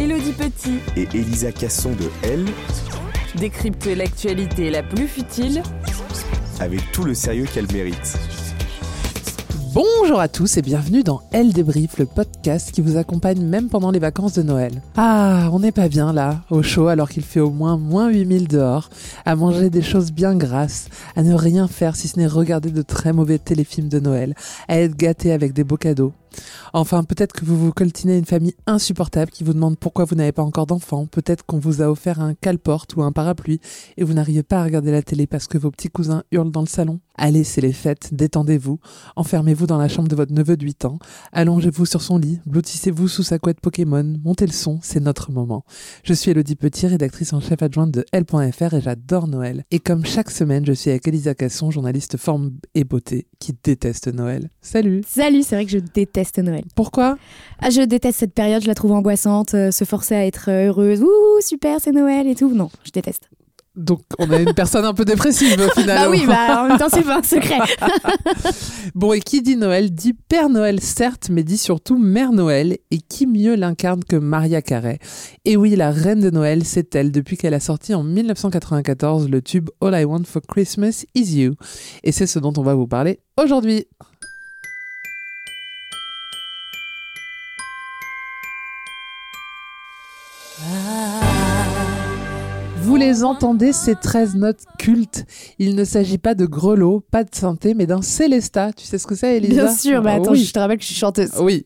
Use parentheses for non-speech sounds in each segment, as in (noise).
Elodie Petit Et Elisa Casson de Elle, décrypte l'actualité la plus futile avec tout le sérieux qu'elle mérite. Bonjour à tous et bienvenue dans Elle débrief, le podcast qui vous accompagne même pendant les vacances de Noël. Ah, on n'est pas bien là, au chaud alors qu'il fait au moins moins 8000 dehors, à manger des choses bien grasses, à ne rien faire si ce n'est regarder de très mauvais téléfilms de Noël, à être gâté avec des beaux cadeaux. Enfin, peut-être que vous vous coltinez une famille insupportable qui vous demande pourquoi vous n'avez pas encore d'enfants. Peut-être qu'on vous a offert un cale-porte ou un parapluie et vous n'arrivez pas à regarder la télé parce que vos petits cousins hurlent dans le salon. Allez, c'est les fêtes, détendez-vous, enfermez-vous dans la chambre de votre neveu de 8 ans, allongez-vous sur son lit, blottissez-vous sous sa couette Pokémon, montez le son, c'est notre moment. Je suis Elodie Petit, rédactrice en chef adjointe de L.fr et j'adore Noël. Et comme chaque semaine, je suis avec Elisa Casson, journaliste forme et beauté, qui déteste Noël. Salut Salut, c'est vrai que je déteste Noël. Pourquoi? Ah, je déteste cette période, je la trouve angoissante, euh, se forcer à être euh, heureuse. Ouh, super, c'est Noël et tout. Non, je déteste. Donc on a une personne un peu dépressive finalement. Bah oui, bah en même temps, c'est pas un secret. (laughs) Bon, et qui dit Noël dit Père Noël, certes, mais dit surtout Mère Noël. Et qui mieux l'incarne que Maria Carey? Et oui, la reine de Noël, c'est elle, depuis qu'elle a sorti en 1994 le tube All I Want for Christmas Is You. Et c'est ce dont on va vous parler aujourd'hui. 啊。Vous les entendez, ces 13 notes cultes. Il ne s'agit pas de grelots, pas de synthé, mais d'un célesta. Tu sais ce que c'est, Elisa Bien sûr, mais Ah attends, oui. je te rappelle que je suis chanteuse. Oui,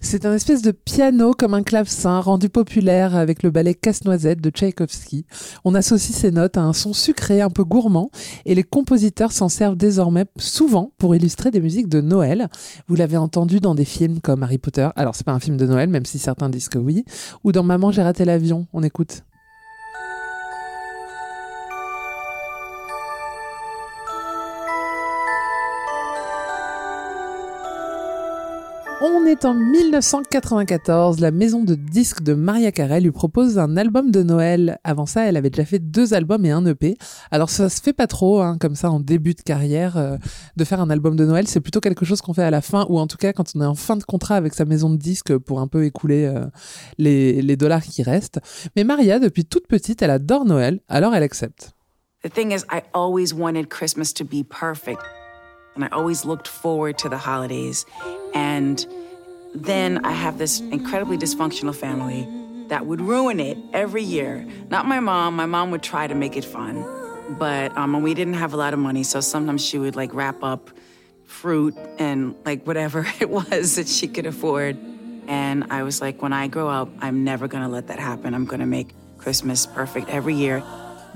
c'est un espèce de piano comme un clavecin rendu populaire avec le ballet Casse-Noisette de Tchaïkovski. On associe ces notes à un son sucré un peu gourmand et les compositeurs s'en servent désormais souvent pour illustrer des musiques de Noël. Vous l'avez entendu dans des films comme Harry Potter, alors c'est pas un film de Noël même si certains disent que oui, ou dans Maman j'ai raté l'avion, on écoute. On est en 1994, la maison de disques de Maria Carey lui propose un album de Noël. Avant ça, elle avait déjà fait deux albums et un EP. Alors ça se fait pas trop, hein, comme ça en début de carrière, euh, de faire un album de Noël. C'est plutôt quelque chose qu'on fait à la fin, ou en tout cas quand on est en fin de contrat avec sa maison de disques pour un peu écouler euh, les, dollars qui restent. Mais Maria, depuis toute petite, elle adore Noël, alors elle accepte. The thing is, I always wanted Christmas to be perfect. And I always looked forward to the holidays. Then I have this incredibly dysfunctional family that would ruin it every year. Not my mom. My mom would try to make it fun. But um, we didn't have a lot of money, so sometimes she would like wrap up fruit and like whatever (laughs) it was that she could afford. And I was like, when I grow up, I'm never gonna let that happen. I'm gonna make Christmas perfect every year.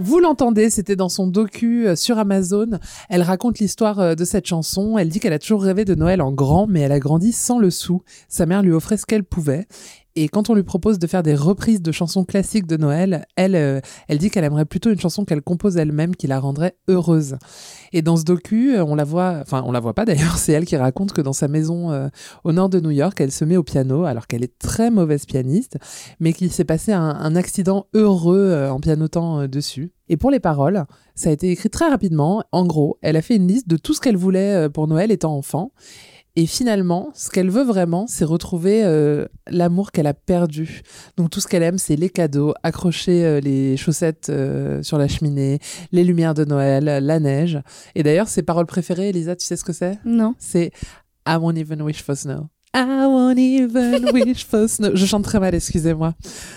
Vous l'entendez, c'était dans son docu euh, sur Amazon. Elle raconte l'histoire euh, de cette chanson. Elle dit qu'elle a toujours rêvé de Noël en grand, mais elle a grandi sans le sou. Sa mère lui offrait ce qu'elle pouvait. Et quand on lui propose de faire des reprises de chansons classiques de Noël, elle, euh, elle dit qu'elle aimerait plutôt une chanson qu'elle compose elle-même qui la rendrait heureuse. Et dans ce docu, euh, on la voit, enfin on la voit pas d'ailleurs, (laughs) c'est elle qui raconte que dans sa maison euh, au nord de New York, elle se met au piano alors qu'elle est très mauvaise pianiste, mais qu'il s'est passé un, un accident heureux en pianotant dessus. Et pour les paroles, ça a été écrit très rapidement. En gros, elle a fait une liste de tout ce qu'elle voulait pour Noël étant enfant. Et finalement, ce qu'elle veut vraiment, c'est retrouver euh, l'amour qu'elle a perdu. Donc tout ce qu'elle aime, c'est les cadeaux, accrocher euh, les chaussettes euh, sur la cheminée, les lumières de Noël, la neige. Et d'ailleurs, ses paroles préférées, Elisa, tu sais ce que c'est? Non. C'est I won't even wish for snow. I won't even (laughs) wish for snow. Je chante très mal, excusez-moi.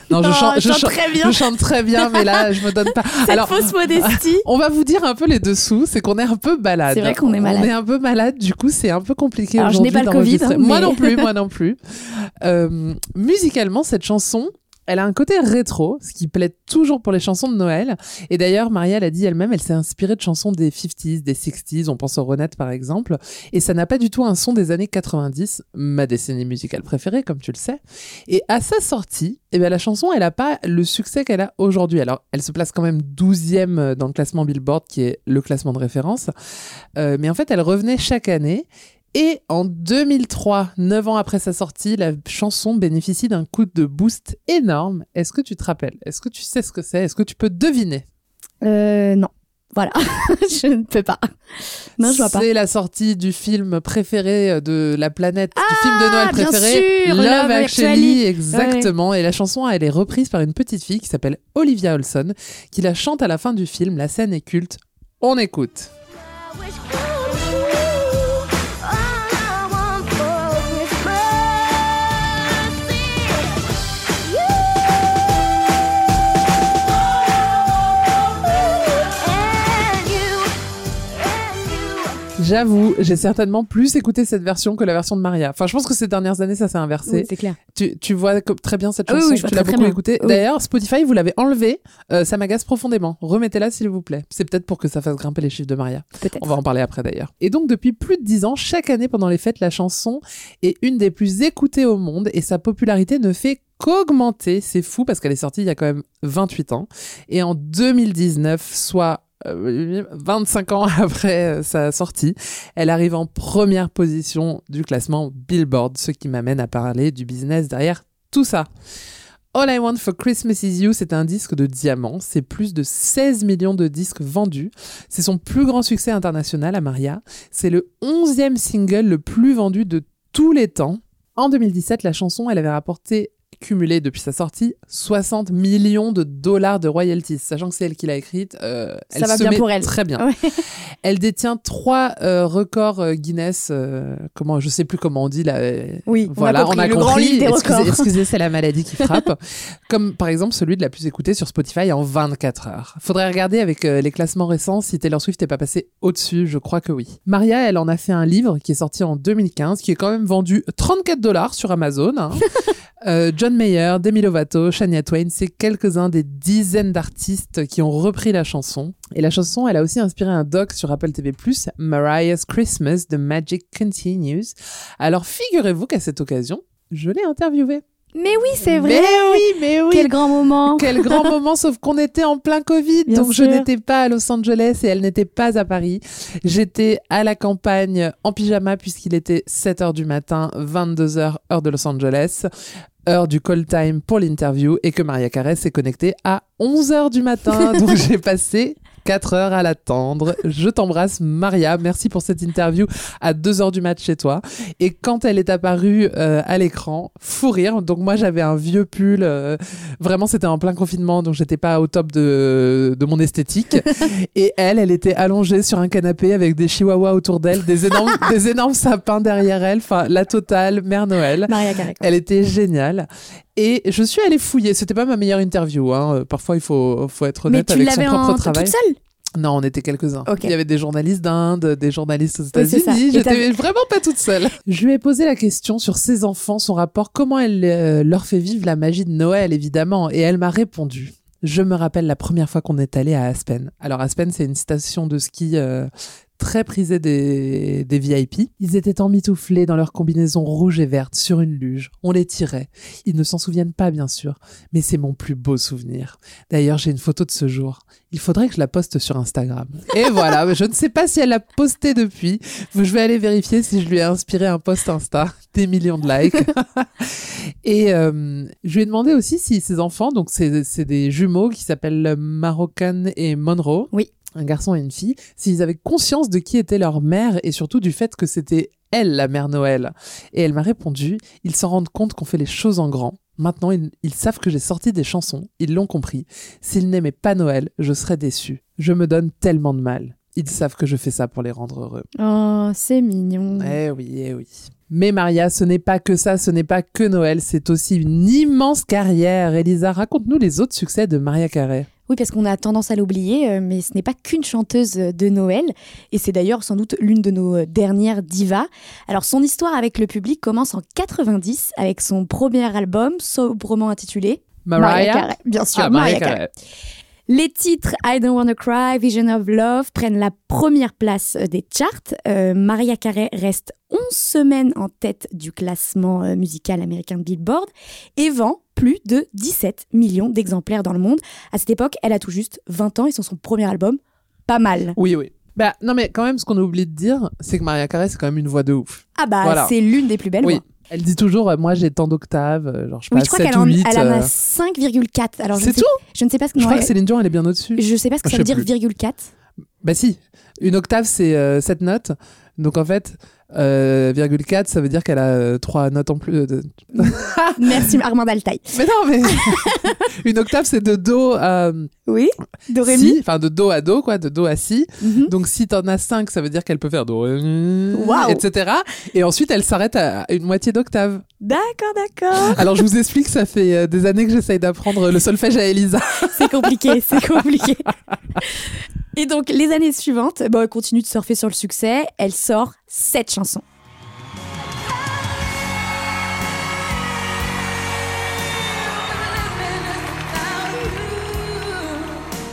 Non, je Oh, chante, je chante très bien. Je chante très bien, mais là, je me donne pas. (laughs) Cette fausse modestie. On va vous dire un peu les dessous, c'est qu'on est un peu malade. C'est vrai qu'on est malade. On est un peu malade, du coup, c'est un peu compliqué Alors, je n'ai pas le Covid, hein, Moi non plus, (laughs) moi non plus. Euh, musicalement, cette chanson, elle a un côté rétro, ce qui plaît toujours pour les chansons de Noël. Et d'ailleurs, Maria l'a dit elle-même, elle s'est inspirée de chansons des 50s, des 60s, on pense aux Ronettes par exemple. Et ça n'a pas du tout un son des années 90, ma décennie musicale préférée, comme tu le sais. Et à sa sortie, eh ben, la chanson, elle n'a pas le succès qu'elle a aujourd'hui. Alors, elle se place quand même 12e dans le classement Billboard, qui est le classement de référence. Euh, mais en fait, elle revenait chaque année. Et en 2003, 9 ans après sa sortie, la chanson bénéficie d'un coup de boost énorme. Est-ce que tu te rappelles? Est-ce que tu sais ce que c'est? Est-ce que tu peux deviner? Euh, non. Voilà. (laughs) je ne peux pas. Non, je vois pas. C'est la sortie du film préféré de la planète, du film de Noël Ah, bien préféré, sûr, Love, Love Actually, Actually. exactement. Et la chanson, elle est reprise par une petite fille qui s'appelle Olivia Olson, qui la chante à la fin du film. La scène est culte. On écoute. J'avoue, j'ai certainement plus écouté cette version que la version de Maria. Enfin, je pense que ces dernières années, ça s'est inversé. Oui, c'est clair. Tu, tu vois très bien cette Ah oui, chanson, oui, tu l'as beaucoup écoutée. D'ailleurs, Spotify, vous l'avez enlevé, euh, ça m'agace profondément. Remettez-la s'il vous plaît. C'est peut-être pour que ça fasse grimper les chiffres de Maria. Peut-être. On va en parler après d'ailleurs. Et donc, depuis plus de dix ans, chaque année pendant les fêtes, la chanson est une des plus écoutées au monde et sa popularité ne fait qu'augmenter. C'est fou parce qu'elle est sortie il y a quand même 28 ans. Et en 2019, soit 25 ans (laughs) après euh, sa sortie, elle arrive en première position du classement Billboard, ce qui m'amène à parler du business derrière tout ça. All I Want for Christmas Is You, c'est un disque de diamant. C'est plus de 16 millions de disques vendus. C'est son plus grand succès international à Maria. C'est le 11e single le plus vendu de tous les temps. En 2017, la chanson, elle avait rapporté cumulé depuis sa sortie 60 millions de dollars de royalties, sachant que c'est elle qui l'a écrite. euh, elle Ça va se bien met pour elle. Très bien. Ouais. (laughs) Elle détient trois euh, records euh, Guinness. euh, comment, je sais plus comment on dit là. Oui, on a voilà, compris, on a le compris. grand excusez, excusez, c'est la maladie qui frappe. (laughs) Comme par exemple celui de la plus écoutée sur Spotify en 24 heures. Faudrait regarder avec les classements récents si Taylor Swift n'est pas passé au-dessus. Je crois que oui. Maria, elle en a fait un livre qui est sorti en 2015, qui est quand même vendu 34 dollars sur Amazon. hein. (laughs) John Mayer, Demi Lovato, Shania Twain, c'est quelques-uns des dizaines d'artistes qui ont repris la chanson. Et la chanson, elle a aussi inspiré un doc sur Apple TV+, Mariah's Christmas, The Magic Continues. Alors figurez-vous qu'à cette occasion, je l'ai interviewée. Mais oui, c'est vrai. Mais oui, mais oui. Quel grand moment. Quel grand (laughs) moment, sauf qu'on était en plein Covid, Bien donc je n'étais pas à Los Angeles et elle n'était pas à Paris. J'étais à la campagne en pyjama puisqu'il était 7 heures du matin, 22 heures heure de Los Angeles, heure du call time pour l'interview et que Maria Carey s'est connectée à 11 heures du matin. (laughs) Donc j'ai passé 4 heures à l'attendre. Je t'embrasse Maria, merci pour cette interview à 2 heures du match chez toi. Et quand elle est apparue euh, à l'écran, fou rire. Donc moi j'avais un vieux pull, euh, vraiment c'était en plein confinement, donc j'étais pas au top de, de mon esthétique. (laughs) Et elle, elle était allongée sur un canapé avec des chihuahuas autour d'elle, des énormes, (laughs) des énormes sapins derrière elle, enfin la totale, Mère Noël. Maria quoi. Elle était géniale. Et je suis allée fouiller. C'était pas ma meilleure interview. Hein. Euh, Parfois, il faut, faut être Mais honnête tu avec son l'avais propre en travail. toute seule? Non, on était quelques-uns. Il y avait des journalistes d'Inde, des journalistes aux Oui. États-Unis. Et J'étais vraiment pas toute seule. (laughs) Je lui ai posé la question sur ses enfants, son rapport, comment elle euh, leur fait vivre la magie de Noël, évidemment. Et elle m'a répondu. Je me rappelle la première fois qu'on est allé à Aspen. Alors Aspen, c'est une station de ski euh, très prisée des, des VIP. Ils étaient emmitouflés dans leur combinaison rouge et verte sur une luge. On les tirait. Ils ne s'en souviennent pas, bien sûr, mais c'est mon plus beau souvenir. D'ailleurs, j'ai une photo de ce jour. Il faudrait que je la poste sur Instagram. Et voilà, (laughs) je ne sais pas si elle l'a postée depuis. Je vais aller vérifier si je lui ai inspiré un post Insta. Des millions de likes. (laughs) et euh, je lui ai demandé aussi si ses enfants, donc c'est c'est des jumeaux qui s'appellent Marocan et Monroe. Oui. Un garçon et une fille, s'ils avaient conscience de qui était leur mère et surtout du fait que c'était elle la mère Noël. Et elle m'a répondu, ils s'en rendent compte qu'on fait les choses en grand. Maintenant, ils, ils savent que j'ai sorti des chansons, ils l'ont compris. S'ils n'aimaient pas Noël, je serais déçu. Je me donne tellement de mal. Ils savent que je fais ça pour les rendre heureux. Oh, c'est mignon. Eh oui, eh oui. Mais Maria, ce n'est pas que ça, ce n'est pas que Noël, c'est aussi une immense carrière. Elisa, raconte-nous les autres succès de Maria Carey. Oui, parce qu'on a tendance à l'oublier, euh, mais ce n'est pas qu'une chanteuse de Noël, et c'est d'ailleurs sans doute l'une de nos euh, dernières divas. Alors son histoire avec le public commence en 90 avec son premier album, sobrement intitulé Mariah Carey. Bien sûr, Ah, Mariah Mariah Carey. Les titres I Don't Wanna Cry, Vision of Love prennent la première place euh, des charts. Euh, Mariah Carey reste 11 semaines en tête du classement euh, musical américain de Billboard et vend plus de 17 millions d'exemplaires dans le monde. À cette époque, elle a tout juste 20 ans et c'est son premier album. Pas mal. Oui, oui. Bah, non, mais quand même, ce qu'on a oublié de dire, c'est que Maria Carey, c'est quand même une voix de ouf. Ah bah, Voilà. c'est l'une des plus belles oui. voix. Elle dit toujours, euh, moi j'ai tant d'octaves, euh, genre je Oui, je crois 7 qu'elle ou en, 8. elle en euh, a 5,4. Alors je C'est ne tout? je ne sais pas ce que Je crois que Céline Dion, elle est bien au-dessus. Je sais pas ce que ça veut dire plus. virgule 4. Bah si, une octave c'est 7 notes. Donc en fait, euh, virgule 4, ça veut dire qu'elle a 3 notes en plus. euh, de- (laughs) Merci Armand Altaï. (laughs) Mais non, mais (laughs) une octave c'est de Do à Oui, do ré Si, mi. enfin de Do à Do, quoi, de Do à Si. Mhm. Donc si t'en as 5, ça veut dire qu'elle peut faire Do, Waouh. etc. Et ensuite elle s'arrête à une moitié d'octave. D'accord, d'accord. Alors je vous explique, ça fait euh, des années que j'essaye d'apprendre le solfège à Elisa. C'est compliqué, c'est compliqué. Et donc, les années suivantes, bon, elle continue de surfer sur le succès. Elle sort sept chansons.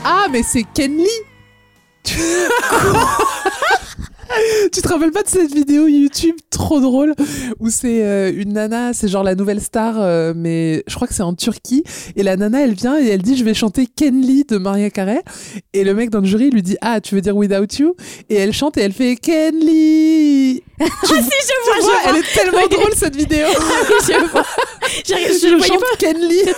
Ah, mais c'est Ken Lee (laughs) Tu (laughs) Tu te rappelles pas de cette vidéo YouTube trop drôle où c'est euh, une nana, c'est genre la nouvelle star, euh, mais je crois que c'est en Turquie. Et la nana, elle vient et elle dit Je vais chanter Ken Lee de Maria Carey. Et le mec dans le jury lui dit Ah, tu veux dire Without You? Et elle chante et elle fait Ken Lee (laughs) Ah si, je vois, Tu je vois. Elle est tellement Oui. drôle cette vidéo (laughs) je vois. J'arrive- je Je le voyais chante pas. Ken Lee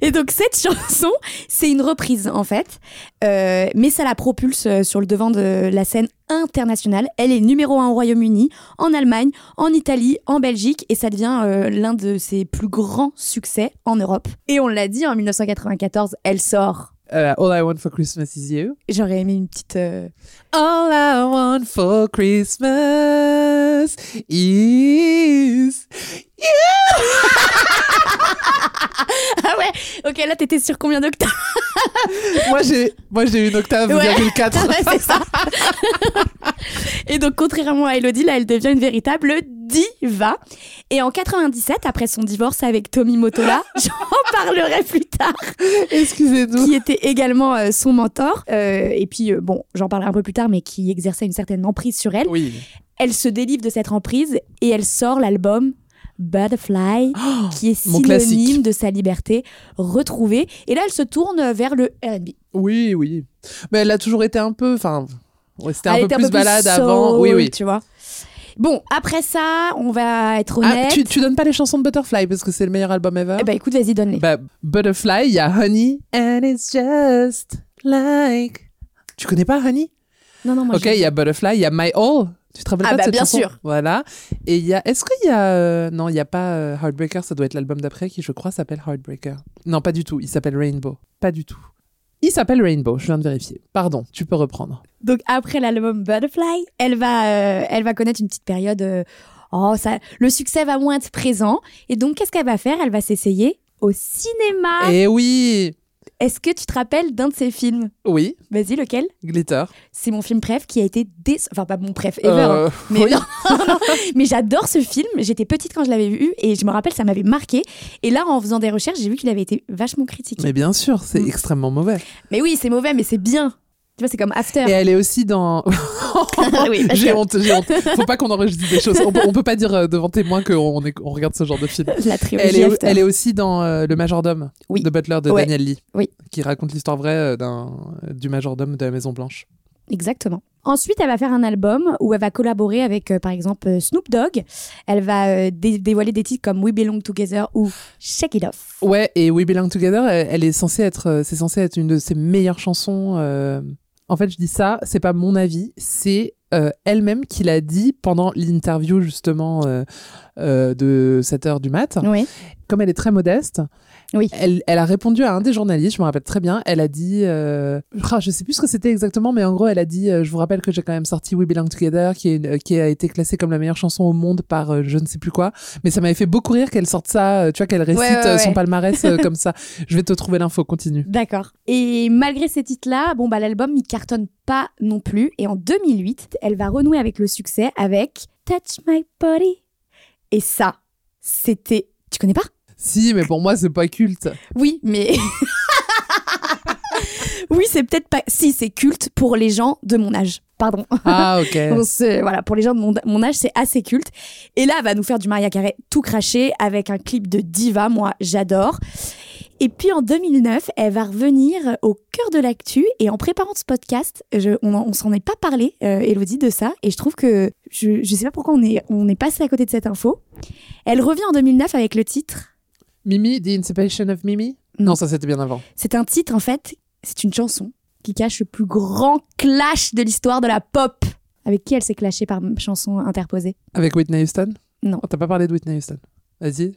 Et donc cette chanson, c'est une reprise en fait, Euh, mais ça la propulse euh, sur le devant de la scène internationale. Elle est numéro un au Royaume-Uni, en Allemagne, en Italie, en Belgique, et ça devient euh, l'un de ses plus grands succès en Europe. Et on l'a dit, en 1994, elle sort. All I Want for Christmas is You. J'aurais aimé une petite. euh, All I want for Christmas is ouais, (laughs) ok, là t'étais sur combien d'octaves? (laughs) Moi j'ai moi j'ai une octave Ouais. virgule 4. Ouais, (laughs) c'est ça. (laughs) Et donc, contrairement à Elodie, là, elle devient une véritable diva. Et en 97, après son divorce avec Tommy Motola, j'en parlerai plus tard, Excusez-nous. qui était également euh, son mentor. Euh, et puis, euh, bon, j'en parlerai un peu plus tard, mais qui exerçait une certaine emprise sur elle. Oui. Elle se délivre de cette emprise et elle sort l'album Butterfly, (gasps) qui est synonyme de sa liberté retrouvée. Et là, elle se tourne vers le R&B. Oui, oui. Mais elle a toujours été un peu enfin c'était un Elle peu plus balade avant. Oui, oui. Tu vois. Bon, après ça, on va être Ah, honnête. tu, tu donnes pas les chansons de Butterfly parce que c'est le meilleur album ever Eh ben écoute, vas-y, donne-les. Bah, Butterfly, il y a Honey and it's just like. Tu connais pas Honey? Non, non, moi Ok, il y a Butterfly, il y a My All. Tu te rappelles Ah pas de bah, cette bien chanson sûr. Voilà. Et il y a. Est-ce qu'il y a. euh, Non, il y a pas euh, Heartbreaker, ça doit être l'album d'après qui, je crois, s'appelle Heartbreaker. Non, pas du tout. Il s'appelle Rainbow. Pas du tout. Il s'appelle Rainbow, je viens de vérifier. Pardon, tu peux reprendre. Donc après l'album Butterfly, elle va, euh, elle va connaître une petite période. euh, oh, ça, le succès va moins être présent. Et donc, qu'est-ce qu'elle va faire? Elle va s'essayer au cinéma. Eh oui Est-ce que tu te rappelles d'un de ces films? Oui, Vas-y, lequel? Glitter. C'est mon film préf qui a été dé... Enfin, pas mon préf ever, Euh, hein. mais, oui. non, non, mais j'adore ce film. J'étais petite quand je l'avais vu et je me rappelle, ça m'avait marqué. Et là, en faisant des recherches, j'ai vu qu'il avait été vachement critiqué. Mais bien sûr, c'est Mm. extrêmement mauvais. Mais oui, c'est mauvais, mais c'est bien. Tu vois, c'est comme After. Et elle est aussi dans. (laughs) Oui, j'ai honte, j'ai honte. Faut pas qu'on enregistre des choses. On peut, on peut pas dire euh, devant témoin qu'on on regarde ce genre de film. La trilogie Elle est, After. elle est aussi dans euh, Le Majordome Oui. de Butler de Ouais. Daniel Lee, Oui. qui raconte l'histoire vraie euh, d'un, du majordome de la Maison Blanche. Exactement. Ensuite, elle va faire un album où elle va collaborer avec, euh, par exemple, Snoop Dogg. Elle va euh, dé- dévoiler des titres comme We Belong Together ou Shake It Off. Ouais, et We Belong Together, elle, elle est censée être, euh, c'est censé être une de ses meilleures chansons. En fait, je dis ça, c'est pas mon avis, c'est euh, elle-même qui l'a dit pendant l'interview justement euh, euh, de 7 heures du mat. Oui. Comme elle est très modeste, Oui. elle, elle a répondu à un des journalistes, je me rappelle très bien. Elle a dit, euh, ah, je sais plus ce que c'était exactement, mais en gros, elle a dit, euh, je vous rappelle que j'ai quand même sorti We Belong Together, qui, est une- qui a été classée comme la meilleure chanson au monde par euh, je ne sais plus quoi. Mais ça m'avait fait beaucoup rire qu'elle sorte ça, tu vois, qu'elle récite ouais, son palmarès (laughs) comme ça. Je vais te trouver l'info, continue. D'accord. Et malgré ces titres-là, bon, bah, l'album, il cartonne pas non plus. Et en 2008, elle va renouer avec le succès avec Touch My Body. Et ça, c'était. Tu connais pas? Si, mais pour moi, c'est pas culte. Oui, mais. (laughs) oui, c'est peut-être pas. Si, c'est culte pour les gens de mon âge. Pardon. Ah, ok. (laughs) Voilà, pour les gens de mon, mon âge, c'est assez culte. Et là, elle va nous faire du Maria Carey tout craché avec un clip de diva. Moi, j'adore. Et puis en 2009, elle va revenir au cœur de l'actu. Et en préparant ce podcast, je- on, on s'en est pas parlé, euh, Elodie, de ça. Et je trouve que je, je sais pas pourquoi on est, on est passé à côté de cette info. Elle revient en 2009 avec le titre. Mimi, The Inspiration of Mimi? Non. Non, ça c'était bien avant. C'est un titre, en fait, c'est une chanson qui cache le plus grand clash de l'histoire de la pop. Avec qui elle s'est clashée par chanson interposée? Avec Whitney Houston? Non. Oh, T'as pas parlé de Whitney Houston Vas-y,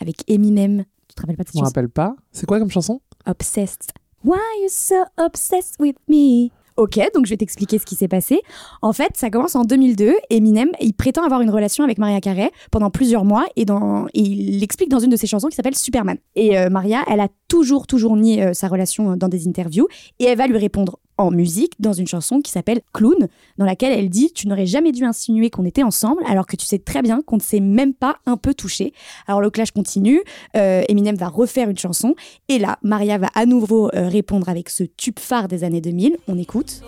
Avec Eminem. Tu te rappelles pas de cette je me chanson rappelle pas. C'est quoi comme chanson? Obsessed. Why you so obsessed with me? Ok, donc je vais t'expliquer ce qui s'est passé. En fait, ça commence en 2002. Eminem, il prétend avoir une relation avec Maria Carey pendant plusieurs mois et, dans, et il l'explique dans une de ses chansons qui s'appelle Superman. Et euh, Maria, elle a toujours, toujours nié euh, sa relation euh, dans des interviews et elle va lui répondre en musique dans une chanson qui s'appelle Clown, dans laquelle elle dit Tu n'aurais jamais dû insinuer qu'on était ensemble alors que tu sais très bien qu'on ne s'est même pas un peu touché. Alors le clash continue, euh, Eminem va refaire une chanson et là, Maria va à nouveau euh, répondre avec ce tube phare des années 2000. On écoute.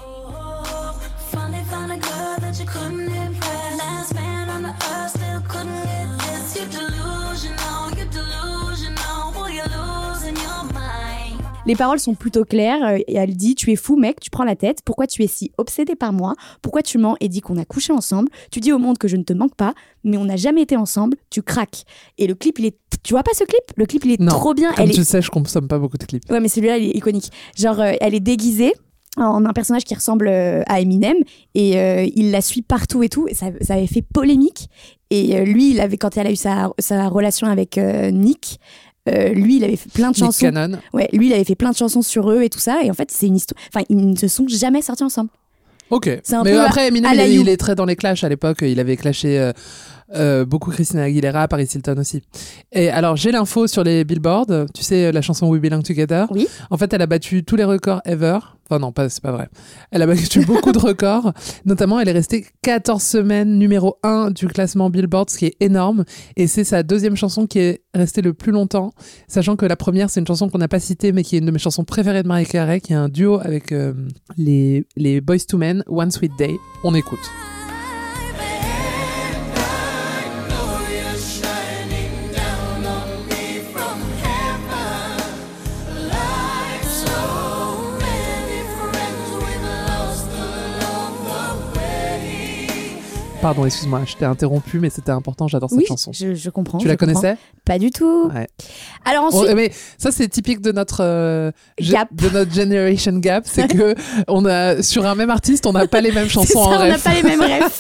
Les paroles sont plutôt claires euh, et elle dit Tu es fou, mec, tu prends la tête. Pourquoi tu es si obsédé par moi? Pourquoi tu mens et dis qu'on a couché ensemble? Tu dis au monde que je ne te manque pas, mais on n'a jamais été ensemble. Tu craques. Et le clip, il est. Tu vois pas ce clip? Le clip, il est Non. trop bien. Comme Elle tu est- sais, je consomme pas beaucoup de clips. Ouais, mais celui-là, il est iconique. Genre, euh, elle est déguisée en un personnage qui ressemble euh, à Eminem et euh, il la suit partout et tout. Et ça, ça avait fait polémique. Et lui, il avait, quand elle a eu sa, sa relation avec euh, Nick, euh, lui, il avait fait plein de chansons. Ouais, lui, il avait fait plein de chansons sur eux et tout ça. Et en fait, c'est une histoire. Enfin, ils ne se sont jamais sortis ensemble. Ok. C'est un Mais peu après, Eminem, il, il est très dans les clashs à l'époque. Il avait clashé euh, euh, beaucoup Christina Aguilera, Paris Hilton aussi. Et alors, j'ai l'info sur les billboards. Tu sais, la chanson We Belong Together? Oui. En fait, elle a battu tous les records ever. Enfin, non, pas, c'est pas vrai. Elle a battu (laughs) beaucoup de records. Notamment, elle est restée 14 semaines numéro 1 du classement Billboard, ce qui est énorme. Et c'est sa deuxième chanson qui est restée le plus longtemps. Sachant que la première, c'est une chanson qu'on n'a pas citée, mais qui est une de mes chansons préférées de Marie Carey, qui est un duo avec euh, les, les Boys to Men, One Sweet Day. On écoute. Pardon, excuse-moi, je t'ai interrompu, mais c'était important, j'adore cette oui, chanson. je, je comprends. Tu la comprends. connaissais? Pas du tout. Ouais. Alors On- ensuite, mais ça c'est typique de notre euh, Gap. de notre generation gap, c'est que on a sur un même artiste, on n'a pas les mêmes (laughs) chansons ça, en on n'a pas les mêmes (laughs) rêves.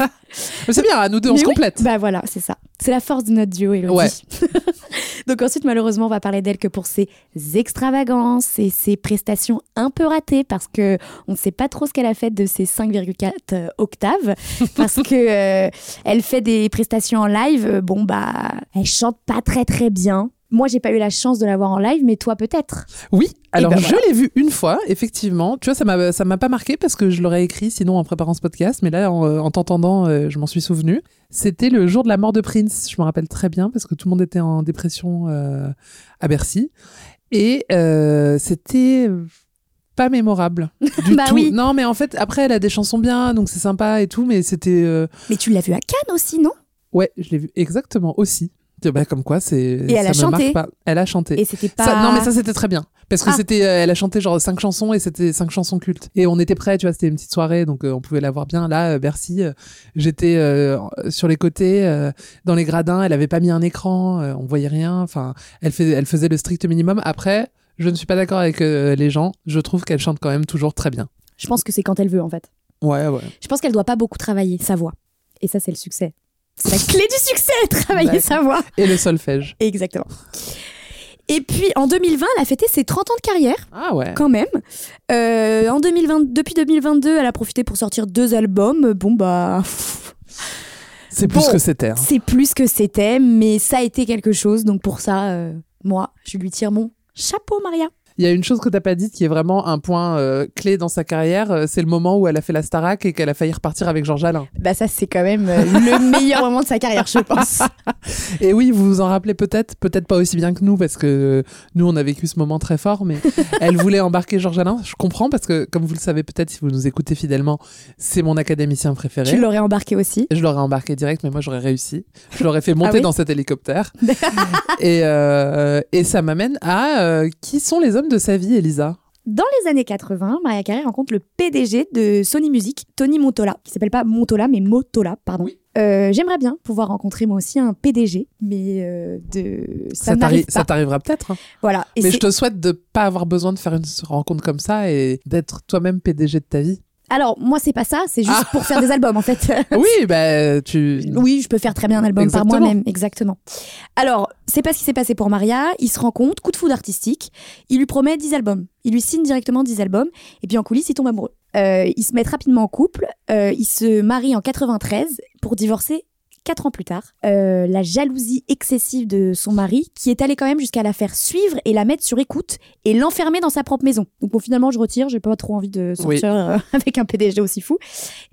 Mais c'est bien, à nous deux on se complète. Bah voilà, c'est ça. C'est la force de notre duo, Elodie. Ouais. (laughs) Donc ensuite, malheureusement, on va parler d'elle que pour ses extravagances et ses prestations un peu ratées parce que on ne sait pas trop ce qu'elle a fait de ses 5,4 euh, octaves parce que euh, elle fait des prestations en live. euh, Bon bah, elle chante pas très très bien. Moi, j'ai pas eu la chance de la voir en live, mais toi peut-être. Oui, alors ben je voilà. l'ai vu une fois, effectivement. Tu vois, ça m'a ça m'a pas marqué parce que je l'aurais écrit sinon en préparant ce podcast, mais là, en, en t'entendant, euh, je m'en suis souvenu. C'était le jour de la mort de Prince, je me rappelle très bien parce que tout le monde était en dépression euh, à Bercy. Et euh, c'était pas mémorable (laughs) du Bah tout. oui. Non, mais en fait, après, elle a des chansons bien, donc c'est sympa et tout, mais c'était. euh, Mais tu l'as vu à Cannes aussi, non? Ouais, je l'ai vu exactement aussi. Bah, comme quoi, c'est. Et elle ça a chanté. pas. Elle a chanté. Et c'était pas. Ça- non, mais ça c'était très bien. Parce que Ah. c'était, euh, elle a chanté genre cinq chansons et c'était cinq chansons cultes. Et on était prêts, tu vois, c'était une petite soirée, donc euh, on pouvait la voir bien. Là, euh, Bercy, j'étais sur les côtés, dans les gradins, elle avait pas mis un écran, on voyait rien. Enfin, elle, fait, elle faisait le strict minimum. Après, je ne suis pas d'accord avec euh, les gens. Je trouve qu'elle chante quand même toujours très bien. Je pense que c'est quand elle veut, en fait. Ouais, ouais. Je pense qu'elle doit pas beaucoup travailler sa voix. Et ça, c'est le succès. C'est la clé du succès, (laughs) travailler sa voix. Et le solfège. Exactement. Et puis en 2020, elle a fêté ses 30 ans de carrière, Ah ouais. quand même. Euh, en 2020, depuis 2022, elle a profité pour sortir deux albums. Bon, bah. C'est plus Bon. que c'était. hein. C'est plus que c'était, mais ça a été quelque chose. Donc pour ça, euh, moi, je lui tire mon chapeau, Maria. Il y a une chose que t'as pas dite qui est vraiment un point euh, clé dans sa carrière, euh, c'est le moment où elle a fait la Starac et qu'elle a failli repartir avec Georges Alain. Bah ça, c'est quand même euh, le (laughs) meilleur moment de sa carrière, je pense. (laughs) Et oui, vous vous en rappelez peut-être, peut-être pas aussi bien que nous, parce que nous, on a vécu ce moment très fort, mais (laughs) elle voulait embarquer Georges Alain. Je comprends, parce que, comme vous le savez peut-être, si vous nous écoutez fidèlement, c'est mon académicien préféré. tu l'aurais embarqué aussi. Je l'aurais embarqué direct, mais moi, j'aurais réussi. Je l'aurais fait monter Ah oui dans cet hélicoptère. et, euh, et ça m'amène à qui sont les hommes de sa vie, Elisa Dans les années 80, Maria Carey rencontre le PDG de Sony Music, Tony Montola, qui s'appelle pas Montola, mais Motola, pardon. Oui. Euh, J'aimerais bien pouvoir rencontrer moi aussi un PDG, mais euh, de ça, Ça t'arrivera peut-être. hein. Voilà. Et Mais je te souhaite de pas avoir besoin de faire une rencontre comme ça et d'être toi-même PDG de ta vie. Alors moi c'est pas ça, c'est juste Ah. pour faire des albums en fait. (laughs) Oui, bah tu. Oui, je peux faire très bien un album Exactement. par moi-même, exactement. Alors, c'est pas ce qui s'est passé pour Maria. Il se rend compte, coup de foudre artistique. Il lui promet 10 albums. Il lui signe directement 10 albums. Et puis en coulisses, il tombe amoureux. Euh, ils se mettent rapidement en couple. Euh, ils se marient en 93 pour divorcer. Quatre ans plus tard, Euh, la jalousie excessive de son mari, qui est allé quand même jusqu'à la faire suivre et la mettre sur écoute et l'enfermer dans sa propre maison. Donc bon, finalement, je retire, j'ai pas trop envie de sortir euh, (laughs) avec un PDG aussi fou.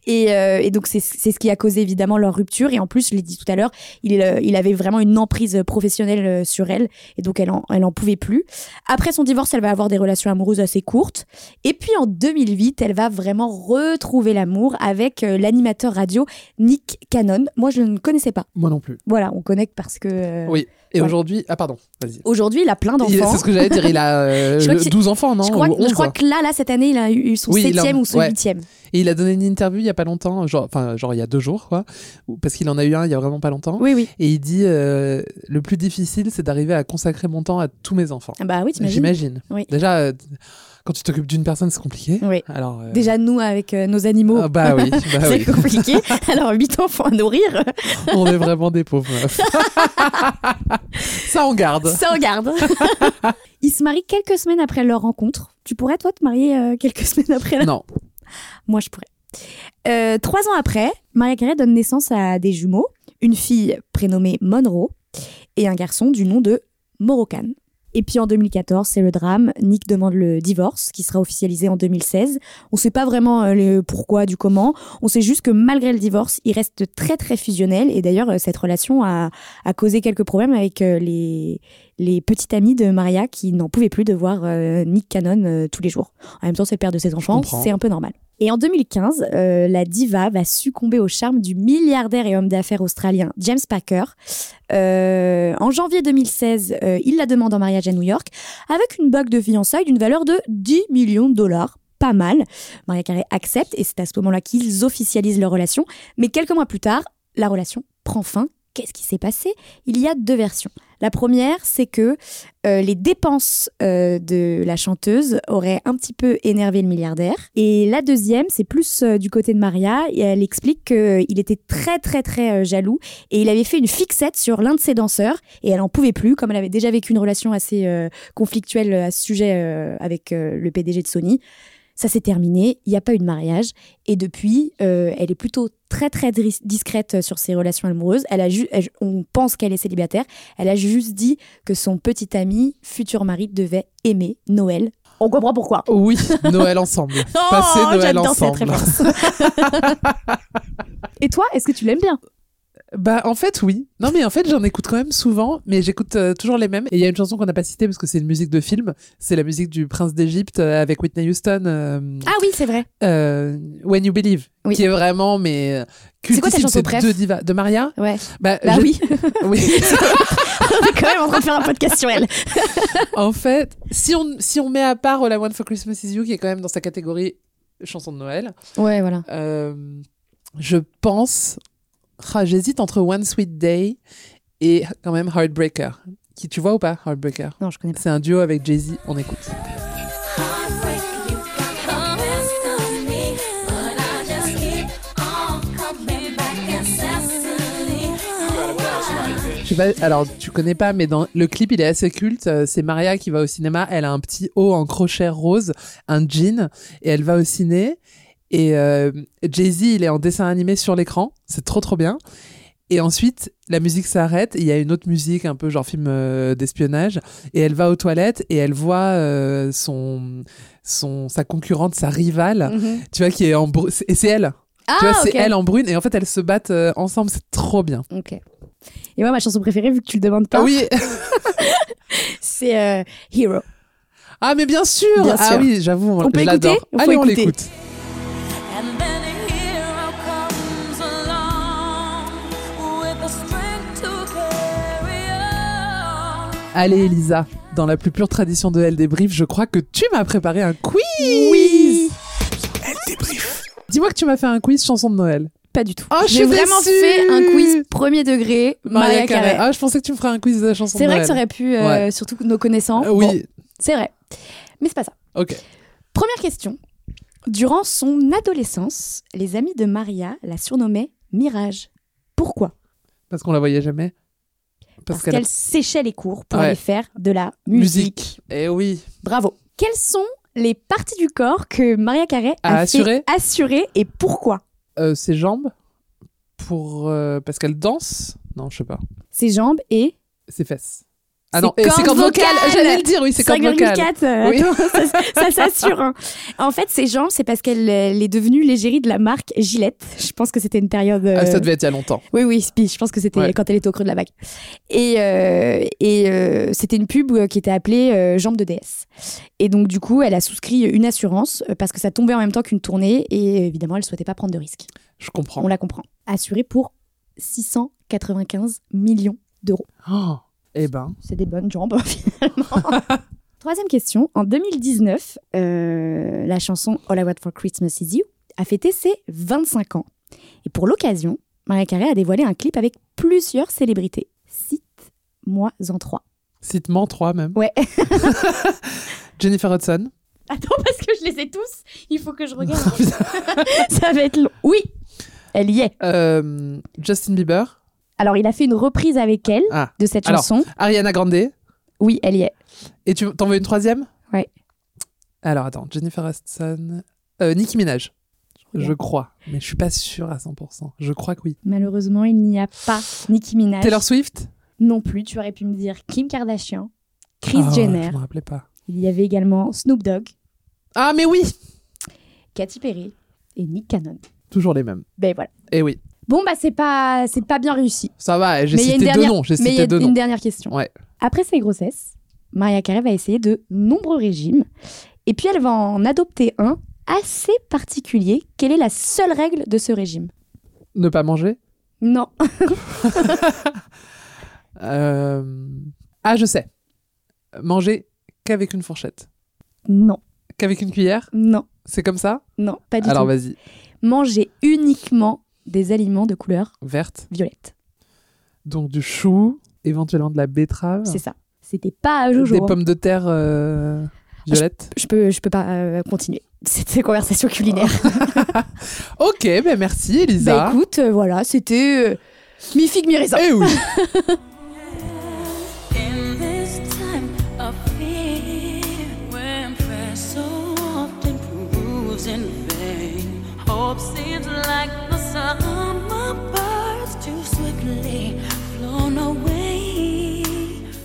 Et, euh, et donc c'est ce qui a causé évidemment leur rupture. Et en plus, je l'ai dit tout à l'heure, il, il avait vraiment une emprise professionnelle sur elle, et donc elle en, elle en pouvait plus. Après son divorce, elle va avoir des relations amoureuses assez courtes. Et puis en 2008, elle va vraiment retrouver l'amour avec l'animateur radio Nick Cannon. Moi, je ne connaissais pas. Moi non plus. Voilà, on connecte parce que euh, Oui. Et aujourd'hui. Ah, pardon, vas-y. aujourd'hui, il a plein Il- d'enfants. C'est ce que j'allais dire, il a (laughs) euh, Je crois le- que- 12 enfants, non Je crois, Ou que- je 11. crois que là, là, cette année, il a eu son Oui, il en- septième ou son ouais. huitième. Et il a donné une interview il y a pas longtemps, genre, enfin, genre il y a deux jours, quoi, ou- parce qu'il en a eu un il y a vraiment pas longtemps. Oui, oui. Et il dit euh, le plus difficile, c'est d'arriver à consacrer mon temps à tous mes enfants. Ah Bah oui, t'imagines. J'imagine. Oui. Déjà, euh, quand tu t'occupes d'une personne, c'est compliqué. Oui. Alors. euh, Déjà, nous, avec euh, nos animaux, ah, bah oui, (laughs) bah c'est oui. compliqué. (laughs) Alors, huit enfants à nourrir, On est vraiment des pauvres meufs. (laughs) Ça on garde. ça regarde. Ils se marient quelques semaines après leur rencontre. Tu pourrais, toi, te marier euh, quelques semaines après la... Non. Moi, je pourrais. Trois ans après, Maria Carey donne naissance à des jumeaux, une fille prénommée Monroe et un garçon du nom de Moroccan. Et puis en 2014, c'est le drame. Nick demande le divorce, qui sera officialisé en 2016. On ne sait pas vraiment euh, le pourquoi du comment. On sait juste que malgré le divorce, il reste très très fusionnel. Et d'ailleurs, euh, cette relation a, a causé quelques problèmes avec euh, les, les petites amies de Maria qui n'en pouvaient plus de voir Nick Cannon tous les jours. En même temps, c'est le père de ses enfants, c'est un peu normal. Et en 2015, euh, la diva va succomber au charme du milliardaire et homme d'affaires australien James Packer. Euh, en janvier 2016, euh, il la demande en mariage à New York avec une bague de fiançailles d'une valeur de 10 millions de dollars. Pas mal. Maria Carey accepte et c'est à ce moment-là qu'ils officialisent leur relation. Mais quelques mois plus tard, la relation prend fin. Qu'est-ce qui s'est passé? Il y a deux versions. La première, c'est que euh, les dépenses euh, de la chanteuse auraient un petit peu énervé le milliardaire. Et la deuxième, c'est plus euh, du côté de Maria. Elle explique qu'il était très très très jaloux et il avait fait une fixette sur l'un de ses danseurs et elle en pouvait plus, comme elle avait déjà vécu une relation assez conflictuelle à ce sujet avec le PDG de Sony. Ça s'est terminé, il n'y a pas eu de mariage. Et depuis, euh, elle est plutôt très très dis- discrète sur ses relations amoureuses. Elle a ju- elle- on pense qu'elle est célibataire. Elle a juste dit que son petit ami, futur mari, devait aimer Noël. On comprend pourquoi. Oui, Noël ensemble. Passer (laughs) Oh, Noël j'adore cette ensemble. réponse. (laughs) Et toi, est-ce que tu l'aimes bien? Bah en fait oui. Non mais en fait j'en écoute quand même souvent, mais j'écoute euh, toujours les mêmes. Et il y a une chanson qu'on n'a pas citée parce que c'est une musique de film. C'est la musique du Prince d'Égypte euh, avec Whitney Houston. euh, Ah oui, c'est vrai. When You Believe, Oui. qui est vraiment mais C'est quoi ta chanson divas de Maria. Ouais. Bah, Bah oui. (laughs) (laughs) oui. On est quand même en train de faire un podcast sur elle. (laughs) en fait, si on si on met à part All I Want for Christmas Is You qui est quand même dans sa catégorie chanson de Noël, Ouais, voilà. je pense ah, j'hésite entre One Sweet Day et quand même Heartbreaker. Qui tu vois ou pas Heartbreaker? Non, je connais pas. C'est un duo avec Jay-Z, on écoute. Je sais pas, alors tu connais pas, mais dans le clip il est assez culte. Euh, C'est Maria qui va au cinéma. Elle a un petit haut en crochet rose, un jean, et elle va au ciné. Et euh, Jay-Z il est en dessin animé sur l'écran. C'est trop trop bien. Et ensuite, la musique s'arrête. Il y a une autre musique, un peu genre film euh, d'espionnage. Et elle va aux toilettes et elle voit euh, son, son, sa concurrente, sa rivale, Mhm. tu vois, qui est en brune. Et c'est elle. Ah, tu vois, c'est elle en brune. Et en fait, elles se battent euh, ensemble. C'est trop bien. Ok. Et moi, ma chanson préférée, vu que tu le demandes pas, Ah oui. (laughs) (laughs) c'est Hero. Ah, mais bien sûr. Bien ah oui, j'avoue, On l'adore. On peut Allez, on l'écoute. Allez, Elisa, dans la plus pure tradition de Elle débrief, je crois que tu m'as préparé un quiz. Oui. Elle débrief. Dis-moi que tu m'as fait un quiz chanson de Noël. Pas du tout. Oh, je J'ai suis vraiment déçue. fait un quiz premier degré, Maria, Carey. Ah, je pensais que tu me ferais un quiz de la chanson C'est de vrai Noël. que ça aurait pu, euh, Ouais. surtout nos connaissants. Euh, oui, Bon, c'est vrai. Mais c'est pas ça. ok. Première question. Durant son adolescence, les amis de Maria la surnommaient Mirage. Pourquoi? Parce qu'on la voyait jamais. Parce, qu'elle séchait les cours pour Ouais. aller faire de la musique. musique. Eh oui. Bravo. Quelles sont les parties du corps que Maria Carey a, A fait assuré assurer et pourquoi? Euh, ses jambes pour euh, parce qu'elle danse? Non, je sais pas. Ses jambes et Ses fesses. Ah non, et ses cordes cordes vocales. vocales. J'allais le dire, oui, c'est cordes vocales. 5,4, euh, Oui. attends, ça, ça s'assure. hein. En fait, ses jambes, c'est parce qu'elle elle est devenue l'égérie de la marque Gillette. Je pense que c'était une période. Ah, euh, ça devait être il y a longtemps. Oui, oui, je pense que c'était Ouais. quand elle était au creux de la vague. Et, euh, et euh, c'était une pub euh, qui était appelée euh, Jambes de déesse. Et donc, du coup, elle a souscrit une assurance euh, parce que ça tombait en même temps qu'une tournée et évidemment, elle souhaitait pas prendre de risques. Je comprends. On la comprend. Assurée pour 695 millions d'euros. Oh, eh ben. C'est des bonnes jambes, (laughs) finalement. (laughs) Troisième question. En 2019, euh, la chanson All I Want for Christmas Is You a fêté ses 25 ans. Et pour l'occasion, Maria Carey a dévoilé un clip avec plusieurs célébrités. Cite-moi en trois. Cite-moi trois même. Ouais. (laughs) Jennifer Hudson. Attends, parce que je les ai tous. Il faut que je regarde. Ça va être long. Oui, elle y est. Euh, Justin Bieber. Alors, il a fait une reprise avec elle Ah. de cette Alors, chanson. Ariana Grande. Oui, elle y est. Et tu t'en veux une troisième? Ouais. Alors attends, Jennifer Hudson. Euh, Nicki Minaj. Je crois, mais je suis pas sûre à 100%. Je crois que oui. Malheureusement, il n'y a pas Nicki Minaj. Taylor Swift? Non plus. Tu aurais pu me dire Kim Kardashian, Chris Ah, Jenner. Je me rappelais pas. Il y avait également Snoop Dogg, Ah mais oui Katy Perry et Nick Cannon. Toujours les mêmes. Ben voilà. Eh oui. Bon bah c'est pas c'est pas bien réussi. Ça va, j'ai cité une deux dernière- noms. J'ai Mais il y cité a deux une noms. dernière question. Ouais. Après ses grossesses, Maria Carey va essayer de nombreux régimes et puis elle va en adopter un assez particulier. Quelle est la seule règle de ce régime? Ne pas manger? Non. (laughs) Euh, Ah, je sais. Manger qu'avec une fourchette? Non. Qu'avec une cuillère? Non. C'est comme ça? Non, pas du Alors tout. vas-y. Manger uniquement des aliments de couleur Verte. violette. Donc du chou, éventuellement de la betterave. C'est ça. C'était pas à Jojo. Des hein. pommes de terre euh, violettes. Je peux, je peux pas euh, continuer. (laughs) C'était conversation culinaire. (laughs) Ok, ben merci Elisa. bah écoute, euh, voilà, c'était euh, mi figue mi raisin. Eh oui. (laughs) In this time of fear, when prayer so often proves in vain. Hope seems like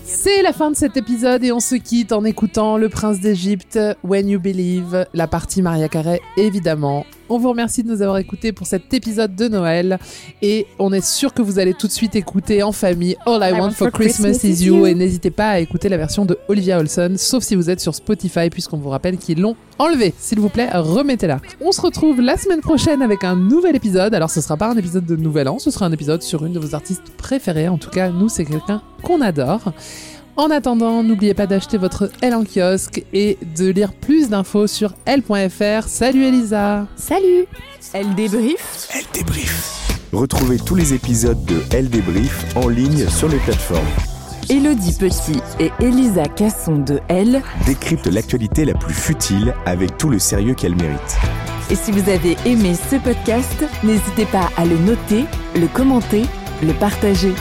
C'est la fin de cet épisode et on se quitte en écoutant Le Prince d'Égypte, When You Believe, la partie Maria Carey évidemment. On vous remercie de nous avoir écoutés pour cet épisode de Noël et on est sûr que vous allez tout de suite écouter en famille All I, Want, for, Christmas, is You et n'hésitez pas à écouter la version de Olivia Olson sauf si vous êtes sur Spotify puisqu'on vous rappelle qu'ils l'ont enlevé. S'il vous plaît, remettez-la. On se retrouve la semaine prochaine avec un nouvel épisode. Alors ce sera pas un épisode de Nouvel An, ce sera un épisode sur une de vos artistes préférées. En tout cas, nous c'est quelqu'un qu'on adore. En attendant, n'oubliez pas d'acheter votre L en kiosque et de lire plus d'infos sur L.fr. Salut Elisa Salut Elle débrief Elle débrief. Retrouvez tous les épisodes de Elle débrief en ligne sur les plateformes. Elodie Petit et Elisa Casson de Elle Décrypte l'actualité la plus futile avec tout le sérieux qu'elle mérite. Et si vous avez aimé ce podcast, n'hésitez pas à le noter, le commenter, le partager.